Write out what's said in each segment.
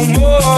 amor.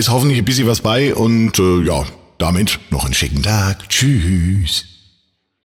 Ist hoffentlich ein bisschen was bei und äh, ja, damit noch einen schicken Tag. Tschüss.